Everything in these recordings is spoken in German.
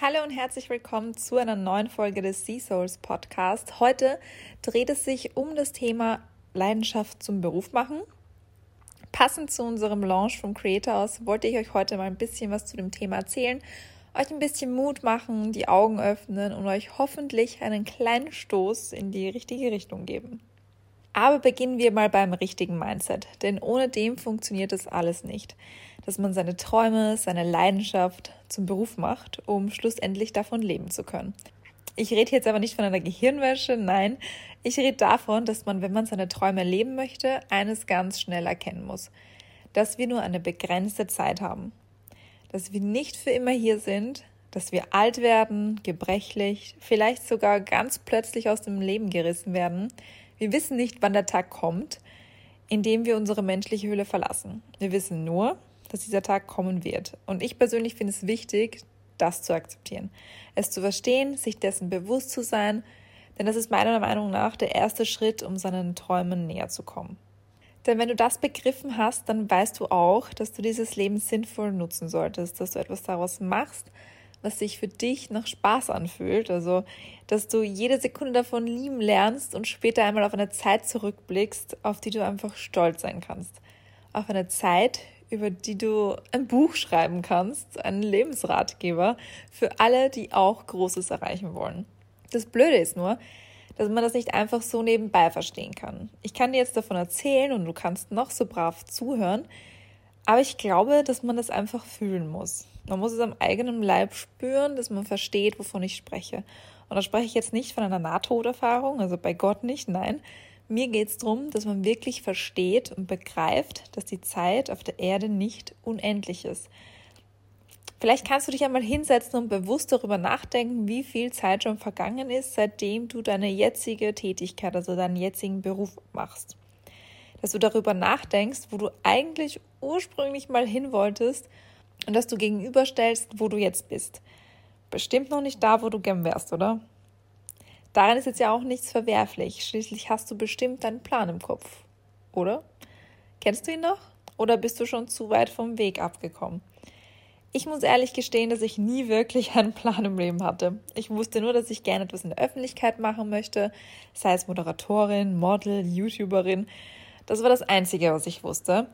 Hallo und herzlich willkommen zu einer neuen Folge des Sea Souls Podcast. Heute dreht es sich um das Thema Leidenschaft zum Beruf machen. Passend zu unserem Launch vom Creators wollte ich euch heute mal ein bisschen was zu dem Thema erzählen, euch ein bisschen Mut machen, die Augen öffnen und euch hoffentlich einen kleinen Stoß in die richtige Richtung geben. Aber beginnen wir mal beim richtigen Mindset, denn ohne dem funktioniert das alles nicht. Dass man seine Träume, seine Leidenschaft zum Beruf macht, um schlussendlich davon leben zu können. Ich rede jetzt aber nicht von einer Gehirnwäsche, nein, ich rede davon, dass man, wenn man seine Träume leben möchte, eines ganz schnell erkennen muss, dass wir nur eine begrenzte Zeit haben, dass wir nicht für immer hier sind, dass wir alt werden, gebrechlich, vielleicht sogar ganz plötzlich aus dem Leben gerissen werden. Wir wissen nicht, wann der Tag kommt, in dem wir unsere menschliche Hülle verlassen. Wir wissen nur, dass dieser Tag kommen wird. Und ich persönlich finde es wichtig, das zu akzeptieren, es zu verstehen, sich dessen bewusst zu sein, denn das ist meiner Meinung nach der erste Schritt, um seinen Träumen näher zu kommen. Denn wenn du das begriffen hast, dann weißt du auch, dass du dieses Leben sinnvoll nutzen solltest, dass du etwas daraus machst, was sich für dich nach Spaß anfühlt. Also, dass du jede Sekunde davon lieben lernst und später einmal auf eine Zeit zurückblickst, auf die du einfach stolz sein kannst. Auf eine Zeit, über die du ein Buch schreiben kannst, einen Lebensratgeber für alle, die auch Großes erreichen wollen. Das Blöde ist nur, dass man das nicht einfach so nebenbei verstehen kann. Ich kann dir jetzt davon erzählen und du kannst noch so brav zuhören, aber ich glaube, dass man das einfach fühlen muss. Man muss es am eigenen Leib spüren, dass man versteht, wovon ich spreche. Und da spreche ich jetzt nicht von einer Nahtoderfahrung, also bei Gott nicht, nein, mir geht es darum, dass man wirklich versteht und begreift, dass die Zeit auf der Erde nicht unendlich ist. Vielleicht kannst du dich einmal hinsetzen und bewusst darüber nachdenken, wie viel Zeit schon vergangen ist, seitdem du deine jetzige Tätigkeit, also deinen jetzigen Beruf machst. Dass du darüber nachdenkst, wo du eigentlich ursprünglich mal hin wolltest und dass du gegenüberstellst, wo du jetzt bist. Bestimmt noch nicht da, wo du gern wärst, oder? Daran ist jetzt ja auch nichts verwerflich. Schließlich hast du bestimmt deinen Plan im Kopf, oder? Kennst du ihn noch? Oder bist du schon zu weit vom Weg abgekommen? Ich muss ehrlich gestehen, dass ich nie wirklich einen Plan im Leben hatte. Ich wusste nur, dass ich gerne etwas in der Öffentlichkeit machen möchte, sei es Moderatorin, Model, YouTuberin. Das war das Einzige, was ich wusste.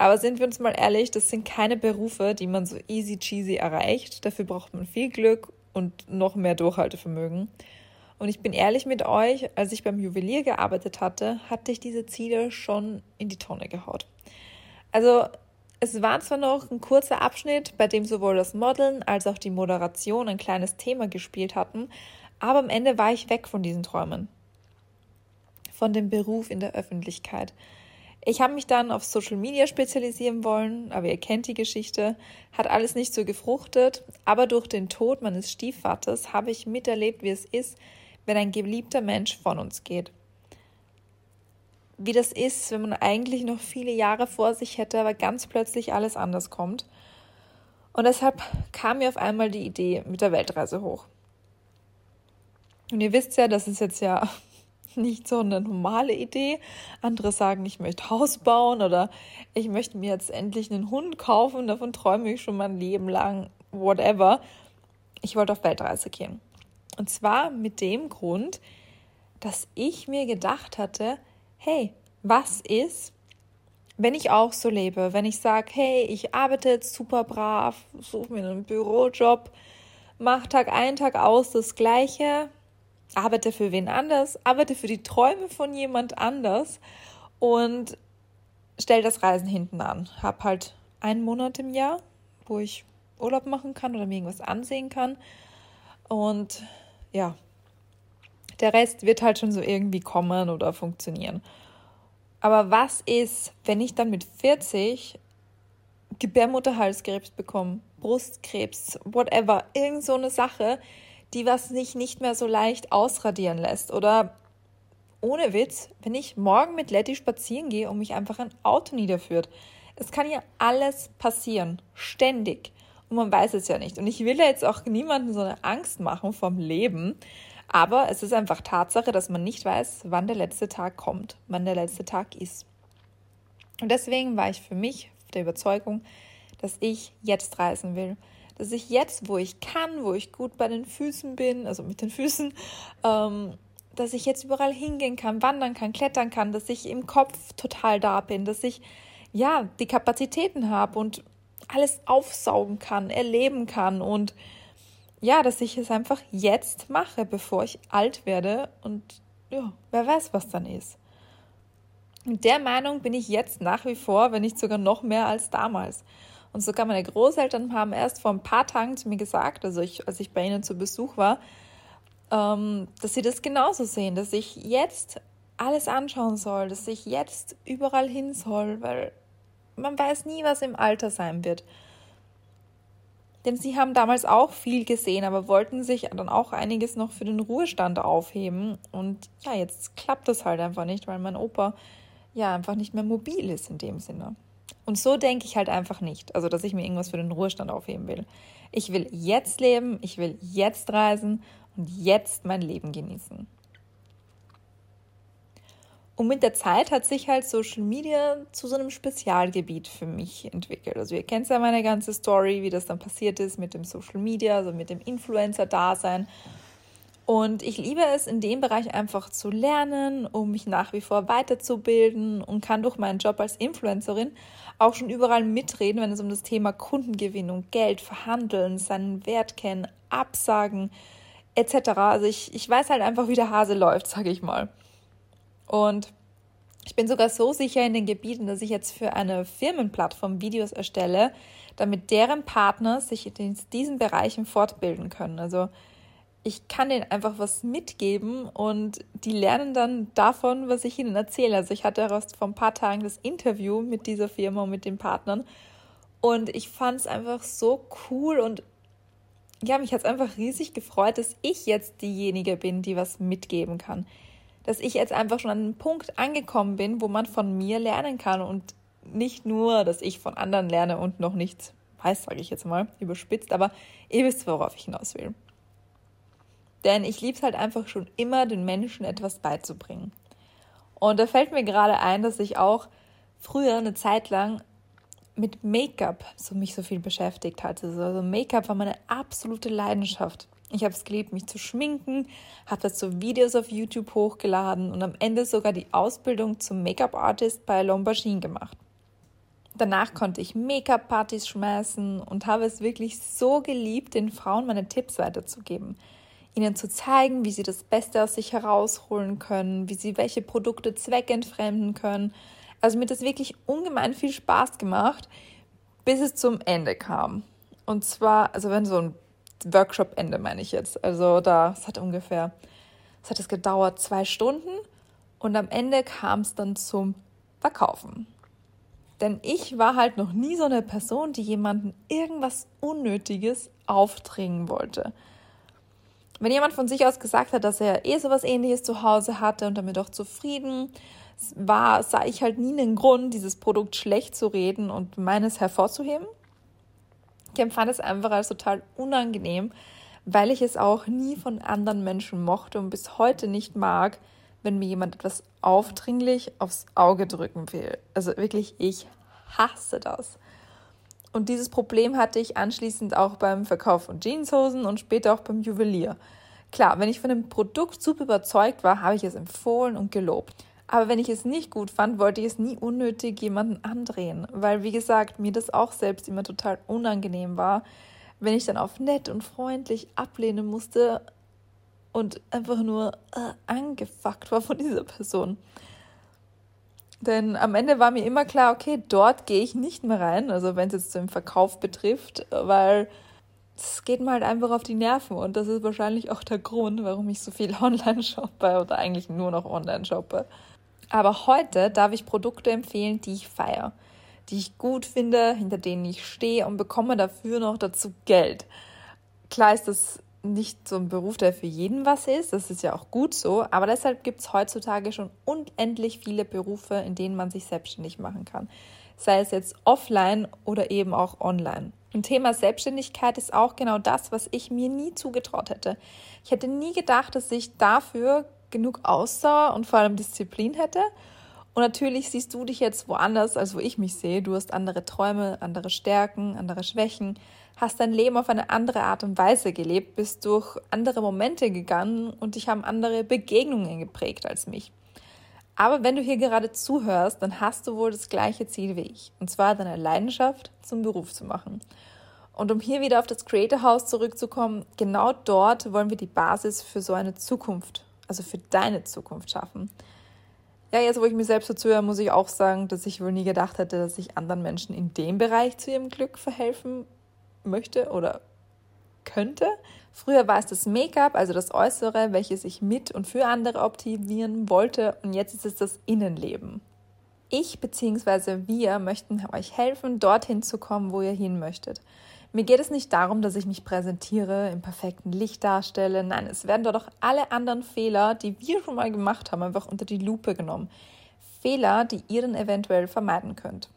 Aber sind wir uns mal ehrlich, das sind keine Berufe, die man so easy cheesy erreicht. Dafür braucht man viel Glück und noch mehr Durchhaltevermögen. Und ich bin ehrlich mit euch, als ich beim Juwelier gearbeitet hatte, hatte ich diese Ziele schon in die Tonne gehaut. Also es war zwar noch ein kurzer Abschnitt, bei dem sowohl das Modeln als auch die Moderation ein kleines Thema gespielt hatten, aber am Ende war ich weg von diesen Träumen. Von dem Beruf in der Öffentlichkeit. Ich habe mich dann auf Social Media spezialisieren wollen, aber ihr kennt die Geschichte, hat alles nicht so gefruchtet, aber durch den Tod meines Stiefvaters habe ich miterlebt, wie es ist, wenn ein geliebter Mensch von uns geht. Wie das ist, wenn man eigentlich noch viele Jahre vor sich hätte, aber ganz plötzlich alles anders kommt. Und deshalb kam mir auf einmal die Idee mit der Weltreise hoch. Und ihr wisst ja, das ist jetzt ja nicht so eine normale Idee. Andere sagen, ich möchte Haus bauen oder ich möchte mir jetzt endlich einen Hund kaufen, davon träume ich schon mein Leben lang, whatever. Ich wollte auf Weltreise gehen. Und zwar mit dem Grund, dass ich mir gedacht hatte, hey, was ist, wenn ich auch so lebe, wenn ich sage, hey, ich arbeite jetzt super brav, suche mir einen Bürojob, mache Tag ein, Tag aus das Gleiche, arbeite für wen anders, arbeite für die Träume von jemand anders und stelle das Reisen hinten an. Hab halt einen Monat im Jahr, wo ich Urlaub machen kann oder mir irgendwas ansehen kann und ja, der Rest wird halt schon so irgendwie kommen oder funktionieren. Aber was ist, wenn ich dann mit 40 Gebärmutterhalskrebs bekomme, Brustkrebs, whatever, irgend so eine Sache, die was sich nicht mehr so leicht ausradieren lässt oder ohne Witz, wenn ich morgen mit Letty spazieren gehe und mich einfach ein Auto niederführt. Es kann ja alles passieren, ständig. Und man weiß es ja nicht. Und ich will ja jetzt auch niemandem so eine Angst machen vom Leben. Aber es ist einfach Tatsache, dass man nicht weiß, wann der letzte Tag kommt, wann der letzte Tag ist. Und deswegen war ich für mich der Überzeugung, dass ich jetzt reisen will. Dass ich jetzt, wo ich kann, wo ich gut bei den Füßen bin, also mit den Füßen, ähm, dass ich jetzt überall hingehen kann, wandern kann, klettern kann, dass ich im Kopf total da bin, dass ich ja die Kapazitäten habe und alles aufsaugen kann, erleben kann und ja, dass ich es einfach jetzt mache, bevor ich alt werde und ja, wer weiß, was dann ist. Mit der Meinung bin ich jetzt nach wie vor, wenn nicht sogar noch mehr als damals. Und sogar meine Großeltern haben erst vor ein paar Tagen zu mir gesagt, also ich, als ich bei ihnen zu Besuch war, ähm, dass sie das genauso sehen, dass ich jetzt alles anschauen soll, dass ich jetzt überall hin soll, weil man weiß nie, was im Alter sein wird. Denn sie haben damals auch viel gesehen, aber wollten sich dann auch einiges noch für den Ruhestand aufheben. Und ja, jetzt klappt das halt einfach nicht, weil mein Opa ja einfach nicht mehr mobil ist in dem Sinne. Und so denke ich halt einfach nicht. Also, dass ich mir irgendwas für den Ruhestand aufheben will. Ich will jetzt leben, ich will jetzt reisen und jetzt mein Leben genießen. Und mit der Zeit hat sich halt Social Media zu so einem Spezialgebiet für mich entwickelt. Also ihr kennt ja meine ganze Story, wie das dann passiert ist mit dem Social Media, also mit dem Influencer-Dasein. Und ich liebe es, in dem Bereich einfach zu lernen, um mich nach wie vor weiterzubilden und kann durch meinen Job als Influencerin auch schon überall mitreden, wenn es um das Thema Kundengewinnung, Geld, Verhandeln, seinen Wert kennen, Absagen etc. Also ich, ich weiß halt einfach, wie der Hase läuft, sage ich mal. Und ich bin sogar so sicher in den Gebieten, dass ich jetzt für eine Firmenplattform Videos erstelle, damit deren Partner sich in diesen Bereichen fortbilden können. Also ich kann denen einfach was mitgeben und die lernen dann davon, was ich ihnen erzähle. Also ich hatte erst vor ein paar Tagen das Interview mit dieser Firma und mit den Partnern und ich fand es einfach so cool und ja, mich hat es einfach riesig gefreut, dass ich jetzt diejenige bin, die was mitgeben kann dass ich jetzt einfach schon an einen Punkt angekommen bin, wo man von mir lernen kann und nicht nur, dass ich von anderen lerne und noch nichts weiß, sage ich jetzt mal, überspitzt, aber ihr wisst, worauf ich hinaus will. Denn ich liebe es halt einfach schon immer, den Menschen etwas beizubringen. Und da fällt mir gerade ein, dass ich auch früher eine Zeit lang mit Make-up so mich so viel beschäftigt hatte. Also Make-up war meine absolute Leidenschaft. Ich habe es geliebt, mich zu schminken, habe dazu Videos auf YouTube hochgeladen und am Ende sogar die Ausbildung zum Make-up-Artist bei Lombardin gemacht. Danach konnte ich Make-up-Partys schmeißen und habe es wirklich so geliebt, den Frauen meine Tipps weiterzugeben. Ihnen zu zeigen, wie sie das Beste aus sich herausholen können, wie sie welche Produkte zweckentfremden können. Also mir hat das wirklich ungemein viel Spaß gemacht, bis es zum Ende kam. Und zwar, also wenn so ein Workshop-Ende meine ich jetzt. Also da, es hat ungefähr, es hat es gedauert zwei Stunden und am Ende kam es dann zum Verkaufen. Denn ich war halt noch nie so eine Person, die jemanden irgendwas Unnötiges aufdringen wollte. Wenn jemand von sich aus gesagt hat, dass er eh sowas ähnliches zu Hause hatte und damit auch zufrieden war, sah ich halt nie einen Grund, dieses Produkt schlecht zu reden und meines hervorzuheben. Ich empfand es einfach als total unangenehm, weil ich es auch nie von anderen Menschen mochte und bis heute nicht mag, wenn mir jemand etwas aufdringlich aufs Auge drücken will. Also wirklich, ich hasse das. Und dieses Problem hatte ich anschließend auch beim Verkauf von Jeanshosen und später auch beim Juwelier. Klar, wenn ich von dem Produkt super überzeugt war, habe ich es empfohlen und gelobt. Aber wenn ich es nicht gut fand, wollte ich es nie unnötig jemanden andrehen, weil, wie gesagt, mir das auch selbst immer total unangenehm war, wenn ich dann auf nett und freundlich ablehnen musste und einfach nur äh, angefuckt war von dieser Person. Denn am Ende war mir immer klar, okay, dort gehe ich nicht mehr rein, also wenn es jetzt den Verkauf betrifft, weil es geht mir halt einfach auf die Nerven und das ist wahrscheinlich auch der Grund, warum ich so viel online shoppe oder eigentlich nur noch online shoppe. Aber heute darf ich Produkte empfehlen, die ich feiere, die ich gut finde, hinter denen ich stehe und bekomme dafür noch dazu Geld. Klar ist das nicht so ein Beruf, der für jeden was ist, das ist ja auch gut so, aber deshalb gibt es heutzutage schon unendlich viele Berufe, in denen man sich selbstständig machen kann. Sei es jetzt offline oder eben auch online. Und Thema Selbstständigkeit ist auch genau das, was ich mir nie zugetraut hätte. Ich hätte nie gedacht, dass ich dafür genug Ausdauer und vor allem Disziplin hätte. Und natürlich siehst du dich jetzt woanders, als wo ich mich sehe. Du hast andere Träume, andere Stärken, andere Schwächen. Hast dein Leben auf eine andere Art und Weise gelebt, bist durch andere Momente gegangen und dich haben andere Begegnungen geprägt als mich. Aber wenn du hier gerade zuhörst, dann hast du wohl das gleiche Ziel wie ich, und zwar deine Leidenschaft zum Beruf zu machen. Und um hier wieder auf das Creator House zurückzukommen, genau dort wollen wir die Basis für so eine Zukunft, also für deine Zukunft schaffen. Ja, jetzt wo ich mir selbst so zuhöre, muss ich auch sagen, dass ich wohl nie gedacht hätte, dass ich anderen Menschen in dem Bereich zu ihrem Glück verhelfen möchte oder könnte. Früher war es das Make-up, also das Äußere, welches ich mit und für andere optimieren wollte und jetzt ist es das Innenleben. Ich bzw. wir möchten euch helfen, dorthin zu kommen, wo ihr hin möchtet. Mir geht es nicht darum, dass ich mich präsentiere, im perfekten Licht darstelle. Nein, es werden dort auch alle anderen Fehler, die wir schon mal gemacht haben, einfach unter die Lupe genommen. Fehler, die ihr dann eventuell vermeiden könnt.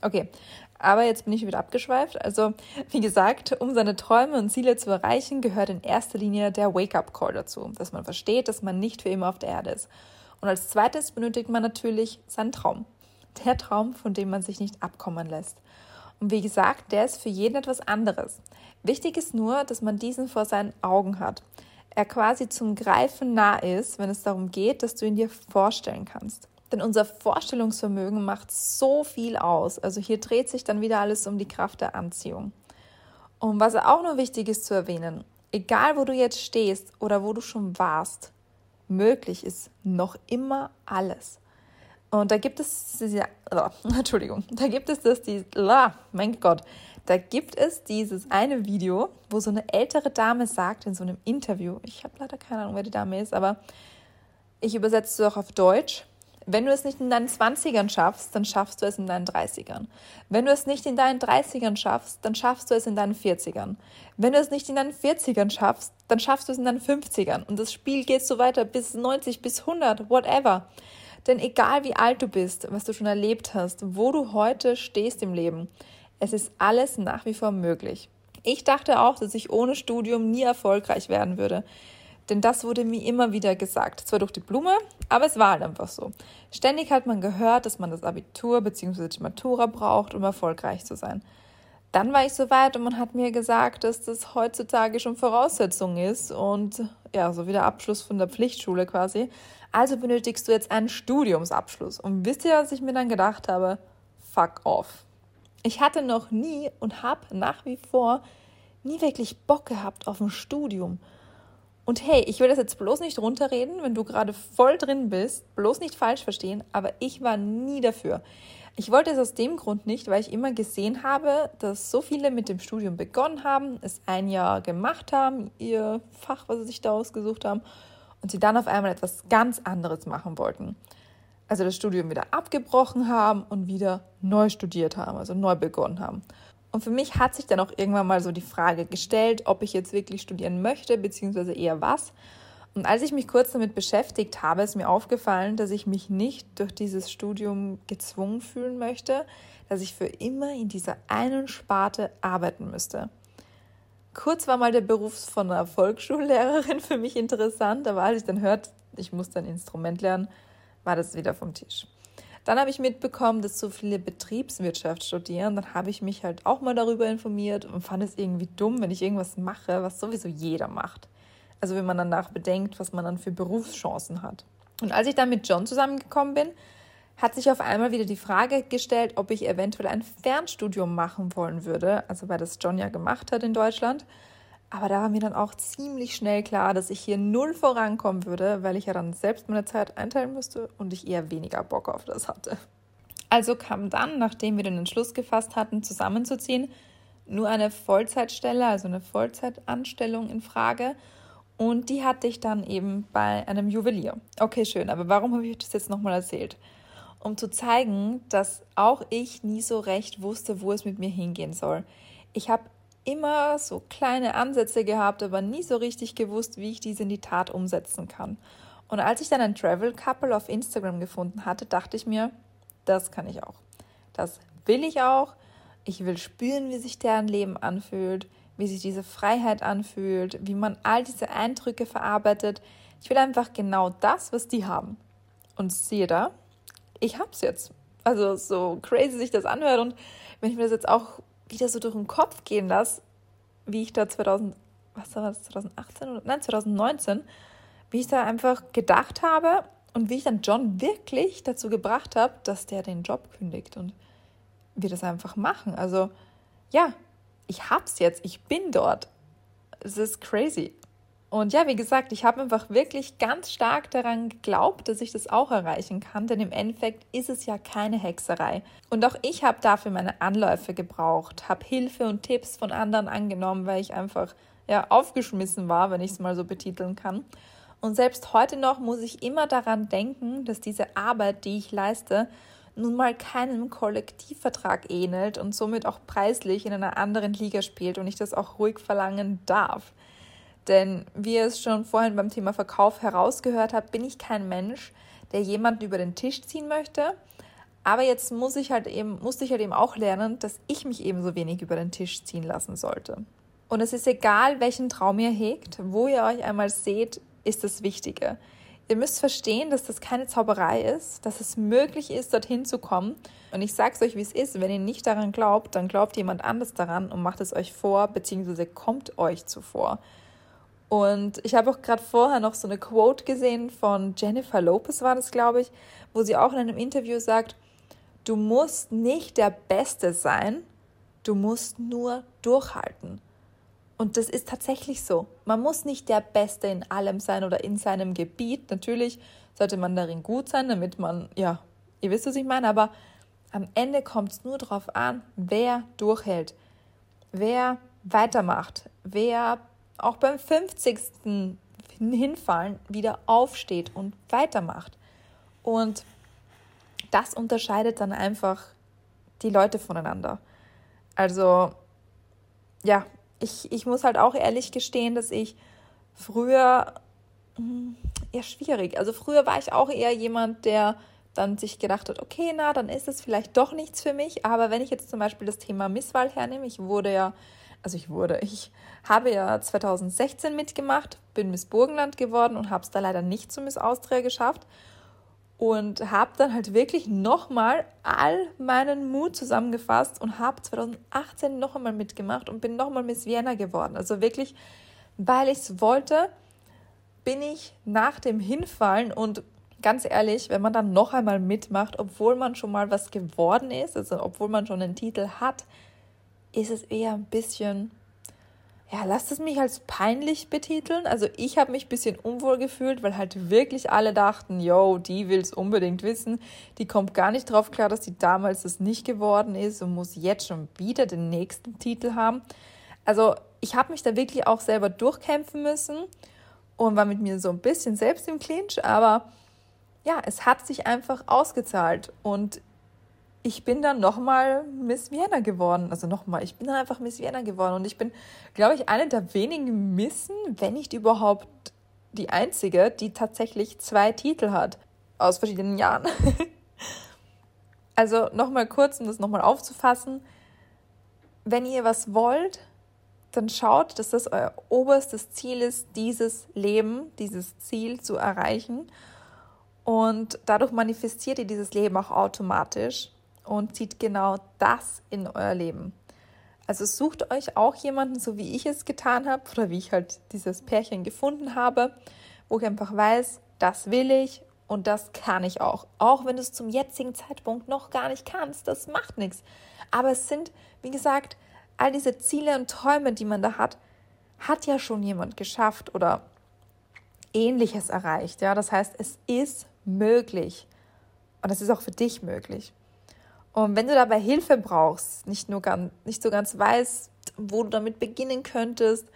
Okay, aber jetzt bin ich wieder abgeschweift. Also, wie gesagt, um seine Träume und Ziele zu erreichen, gehört in erster Linie der Wake-up-Call dazu, dass man versteht, dass man nicht für immer auf der Erde ist. Und als zweites benötigt man natürlich seinen Traum. Der Traum, von dem man sich nicht abkommen lässt. Und wie gesagt, der ist für jeden etwas anderes. Wichtig ist nur, dass man diesen vor seinen Augen hat. Er quasi zum Greifen nah ist, wenn es darum geht, dass du ihn dir vorstellen kannst. Denn unser Vorstellungsvermögen macht so viel aus. Also hier dreht sich dann wieder alles um die Kraft der Anziehung. Und was auch noch wichtig ist zu erwähnen, egal wo du jetzt stehst oder wo du schon warst, möglich ist noch immer alles. Und da gibt es diese, oh, Entschuldigung, da gibt es das, die, oh, mein Gott, da gibt es dieses eine Video, wo so eine ältere Dame sagt in so einem Interview, ich habe leider keine Ahnung, wer die Dame ist, aber ich übersetze es auch auf Deutsch. Wenn du es nicht in deinen 20ern schaffst, dann schaffst du es in deinen 30ern. Wenn du es nicht in deinen 30ern schaffst, dann schaffst du es in deinen 40ern. Wenn du es nicht in deinen 40ern schaffst, dann schaffst du es in deinen 50ern. Und das Spiel geht so weiter bis 90, bis 100, whatever. Denn egal wie alt du bist, was du schon erlebt hast, wo du heute stehst im Leben, es ist alles nach wie vor möglich. Ich dachte auch, dass ich ohne Studium nie erfolgreich werden würde. Denn das wurde mir immer wieder gesagt. Zwar durch die Blume, aber es war halt einfach so. Ständig hat man gehört, dass man das Abitur bzw. die Matura braucht, um erfolgreich zu sein. Dann war ich so weit und man hat mir gesagt, dass das heutzutage schon Voraussetzung ist und ja, so wie der Abschluss von der Pflichtschule quasi. Also benötigst du jetzt einen Studiumsabschluss. Und wisst ihr, was ich mir dann gedacht habe? Fuck off. Ich hatte noch nie und habe nach wie vor nie wirklich Bock gehabt auf ein Studium. Und hey, ich will das jetzt bloß nicht runterreden, wenn du gerade voll drin bist, bloß nicht falsch verstehen, aber ich war nie dafür. Ich wollte es aus dem Grund nicht, weil ich immer gesehen habe, dass so viele mit dem Studium begonnen haben, es ein Jahr gemacht haben, ihr Fach, was sie sich da ausgesucht haben, und sie dann auf einmal etwas ganz anderes machen wollten. Also das Studium wieder abgebrochen haben und wieder neu studiert haben, also neu begonnen haben. Und für mich hat sich dann auch irgendwann mal so die Frage gestellt, ob ich jetzt wirklich studieren möchte, beziehungsweise eher was. Und als ich mich kurz damit beschäftigt habe, ist mir aufgefallen, dass ich mich nicht durch dieses Studium gezwungen fühlen möchte, dass ich für immer in dieser einen Sparte arbeiten müsste. Kurz war mal der Beruf von einer Volksschullehrerin für mich interessant, aber als ich dann hörte, ich muss ein Instrument lernen, war das wieder vom Tisch. Dann habe ich mitbekommen, dass so viele Betriebswirtschaft studieren. Dann habe ich mich halt auch mal darüber informiert und fand es irgendwie dumm, wenn ich irgendwas mache, was sowieso jeder macht. Also wenn man danach bedenkt, was man dann für Berufschancen hat. Und als ich dann mit John zusammengekommen bin, hat sich auf einmal wieder die Frage gestellt, ob ich eventuell ein Fernstudium machen wollen würde, also weil das John ja gemacht hat in Deutschland. Aber da war mir dann auch ziemlich schnell klar, dass ich hier null vorankommen würde, weil ich ja dann selbst meine Zeit einteilen müsste und ich eher weniger Bock auf das hatte. Also kam dann, nachdem wir den Entschluss gefasst hatten, zusammenzuziehen, nur eine Vollzeitstelle, also eine Vollzeitanstellung in Frage. Und die hatte ich dann eben bei einem Juwelier. Okay, schön, aber warum habe ich das jetzt nochmal erzählt? Um zu zeigen, dass auch ich nie so recht wusste, wo es mit mir hingehen soll. Ich habe immer so kleine Ansätze gehabt, aber nie so richtig gewusst, wie ich diese in die Tat umsetzen kann. Und als ich dann ein Travel Couple auf Instagram gefunden hatte, dachte ich mir, das kann ich auch. Das will ich auch. Ich will spüren, wie sich deren Leben anfühlt, wie sich diese Freiheit anfühlt, wie man all diese Eindrücke verarbeitet. Ich will einfach genau das, was die haben. Und siehe da, ich hab's jetzt. Also so crazy sich das anhört und wenn ich mir das jetzt auch wieder so durch den Kopf gehen lasse, wie ich da 2000, was war das, 2018 oder nein, 2019, wie ich da einfach gedacht habe und wie ich dann John wirklich dazu gebracht habe, dass der den Job kündigt und wir das einfach machen. Also ja, ich hab's jetzt, ich bin dort. Es ist crazy. Und ja, wie gesagt, ich habe einfach wirklich ganz stark daran geglaubt, dass ich das auch erreichen kann, denn im Endeffekt ist es ja keine Hexerei. Und auch ich habe dafür meine Anläufe gebraucht, habe Hilfe und Tipps von anderen angenommen, weil ich einfach ja aufgeschmissen war, wenn ich es mal so betiteln kann. Und selbst heute noch muss ich immer daran denken, dass diese Arbeit, die ich leiste, nun mal keinem Kollektivvertrag ähnelt und somit auch preislich in einer anderen Liga spielt und ich das auch ruhig verlangen darf. Denn wie ihr es schon vorhin beim Thema Verkauf herausgehört habt, bin ich kein Mensch, der jemanden über den Tisch ziehen möchte. Aber jetzt muss ich halt eben, musste ich halt eben auch lernen, dass ich mich ebenso wenig über den Tisch ziehen lassen sollte. Und es ist egal, welchen Traum ihr hegt, wo ihr euch einmal seht, ist das Wichtige. Ihr müsst verstehen, dass das keine Zauberei ist, dass es möglich ist, dorthin zu kommen. Und ich sage es euch, wie es ist. Wenn ihr nicht daran glaubt, dann glaubt jemand anders daran und macht es euch vor, beziehungsweise kommt euch zuvor. Und ich habe auch gerade vorher noch so eine Quote gesehen von Jennifer Lopez, war das, glaube ich, wo sie auch in einem Interview sagt, du musst nicht der Beste sein, du musst nur durchhalten. Und das ist tatsächlich so. Man muss nicht der Beste in allem sein oder in seinem Gebiet. Natürlich sollte man darin gut sein, damit man, ja, ihr wisst, was ich meine, aber am Ende kommt es nur darauf an, wer durchhält, wer weitermacht, wer auch beim 50. Hinfallen wieder aufsteht und weitermacht. Und das unterscheidet dann einfach die Leute voneinander. Also, ja, ich, ich muss halt auch ehrlich gestehen, dass ich früher hm, eher schwierig. Also früher war ich auch eher jemand, der dann sich gedacht hat, okay, na, dann ist es vielleicht doch nichts für mich. Aber wenn ich jetzt zum Beispiel das Thema Misswahl hernehme, ich wurde ja also ich wurde, ich habe ja 2016 mitgemacht, bin Miss Burgenland geworden und habe es da leider nicht zu Miss Austria geschafft und habe dann halt wirklich nochmal all meinen Mut zusammengefasst und habe 2018 noch einmal mitgemacht und bin nochmal Miss Vienna geworden. Also wirklich, weil ich es wollte, bin ich nach dem Hinfallen und ganz ehrlich, wenn man dann noch einmal mitmacht, obwohl man schon mal was geworden ist, also obwohl man schon einen Titel hat, ist es eher ein bisschen, ja, lasst es mich als peinlich betiteln. Also ich habe mich ein bisschen unwohl gefühlt, weil halt wirklich alle dachten, yo, die will es unbedingt wissen. Die kommt gar nicht drauf klar, dass sie damals das nicht geworden ist und muss jetzt schon wieder den nächsten Titel haben. Also ich habe mich da wirklich auch selber durchkämpfen müssen und war mit mir so ein bisschen selbst im Clinch, aber ja, es hat sich einfach ausgezahlt und ich bin dann nochmal Miss Vienna geworden. Also nochmal, ich bin dann einfach Miss Vienna geworden. Und ich bin, glaube ich, eine der wenigen Missen, wenn nicht überhaupt die einzige, die tatsächlich zwei Titel hat. Aus verschiedenen Jahren. also nochmal kurz, um das nochmal aufzufassen. Wenn ihr was wollt, dann schaut, dass das euer oberstes Ziel ist, dieses Leben, dieses Ziel zu erreichen. Und dadurch manifestiert ihr dieses Leben auch automatisch und zieht genau das in euer Leben. Also sucht euch auch jemanden, so wie ich es getan habe oder wie ich halt dieses Pärchen gefunden habe, wo ich einfach weiß, das will ich und das kann ich auch. Auch wenn du es zum jetzigen Zeitpunkt noch gar nicht kannst, das macht nichts. Aber es sind, wie gesagt, all diese Ziele und Träume, die man da hat, hat ja schon jemand geschafft oder ähnliches erreicht. Ja, das heißt, es ist möglich. Und es ist auch für dich möglich. Und wenn du dabei Hilfe brauchst, nicht, nur ganz, nicht so ganz weißt, wo du damit beginnen könntest,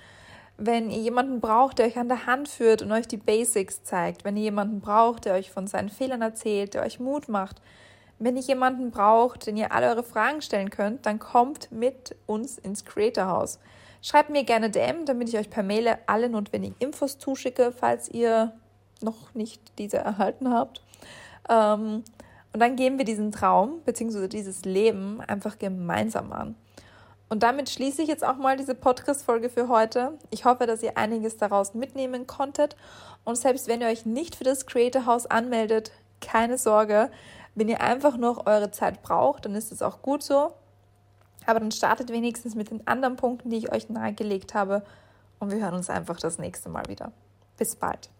wenn ihr jemanden braucht, der euch an der Hand führt und euch die Basics zeigt, wenn ihr jemanden braucht, der euch von seinen Fehlern erzählt, der euch Mut macht, wenn ihr jemanden braucht, den ihr alle eure Fragen stellen könnt, dann kommt mit uns ins Creator House. Schreibt mir gerne DM, damit ich euch per Mail alle notwendigen Infos zuschicke, falls ihr noch nicht diese erhalten habt. Ähm, und dann gehen wir diesen Traum bzw. dieses Leben einfach gemeinsam an. Und damit schließe ich jetzt auch mal diese Podcast-Folge für heute. Ich hoffe, dass ihr einiges daraus mitnehmen konntet. Und selbst wenn ihr euch nicht für das Creator House anmeldet, keine Sorge. Wenn ihr einfach noch eure Zeit braucht, dann ist es auch gut so. Aber dann startet wenigstens mit den anderen Punkten, die ich euch nahegelegt habe. Und wir hören uns einfach das nächste Mal wieder. Bis bald.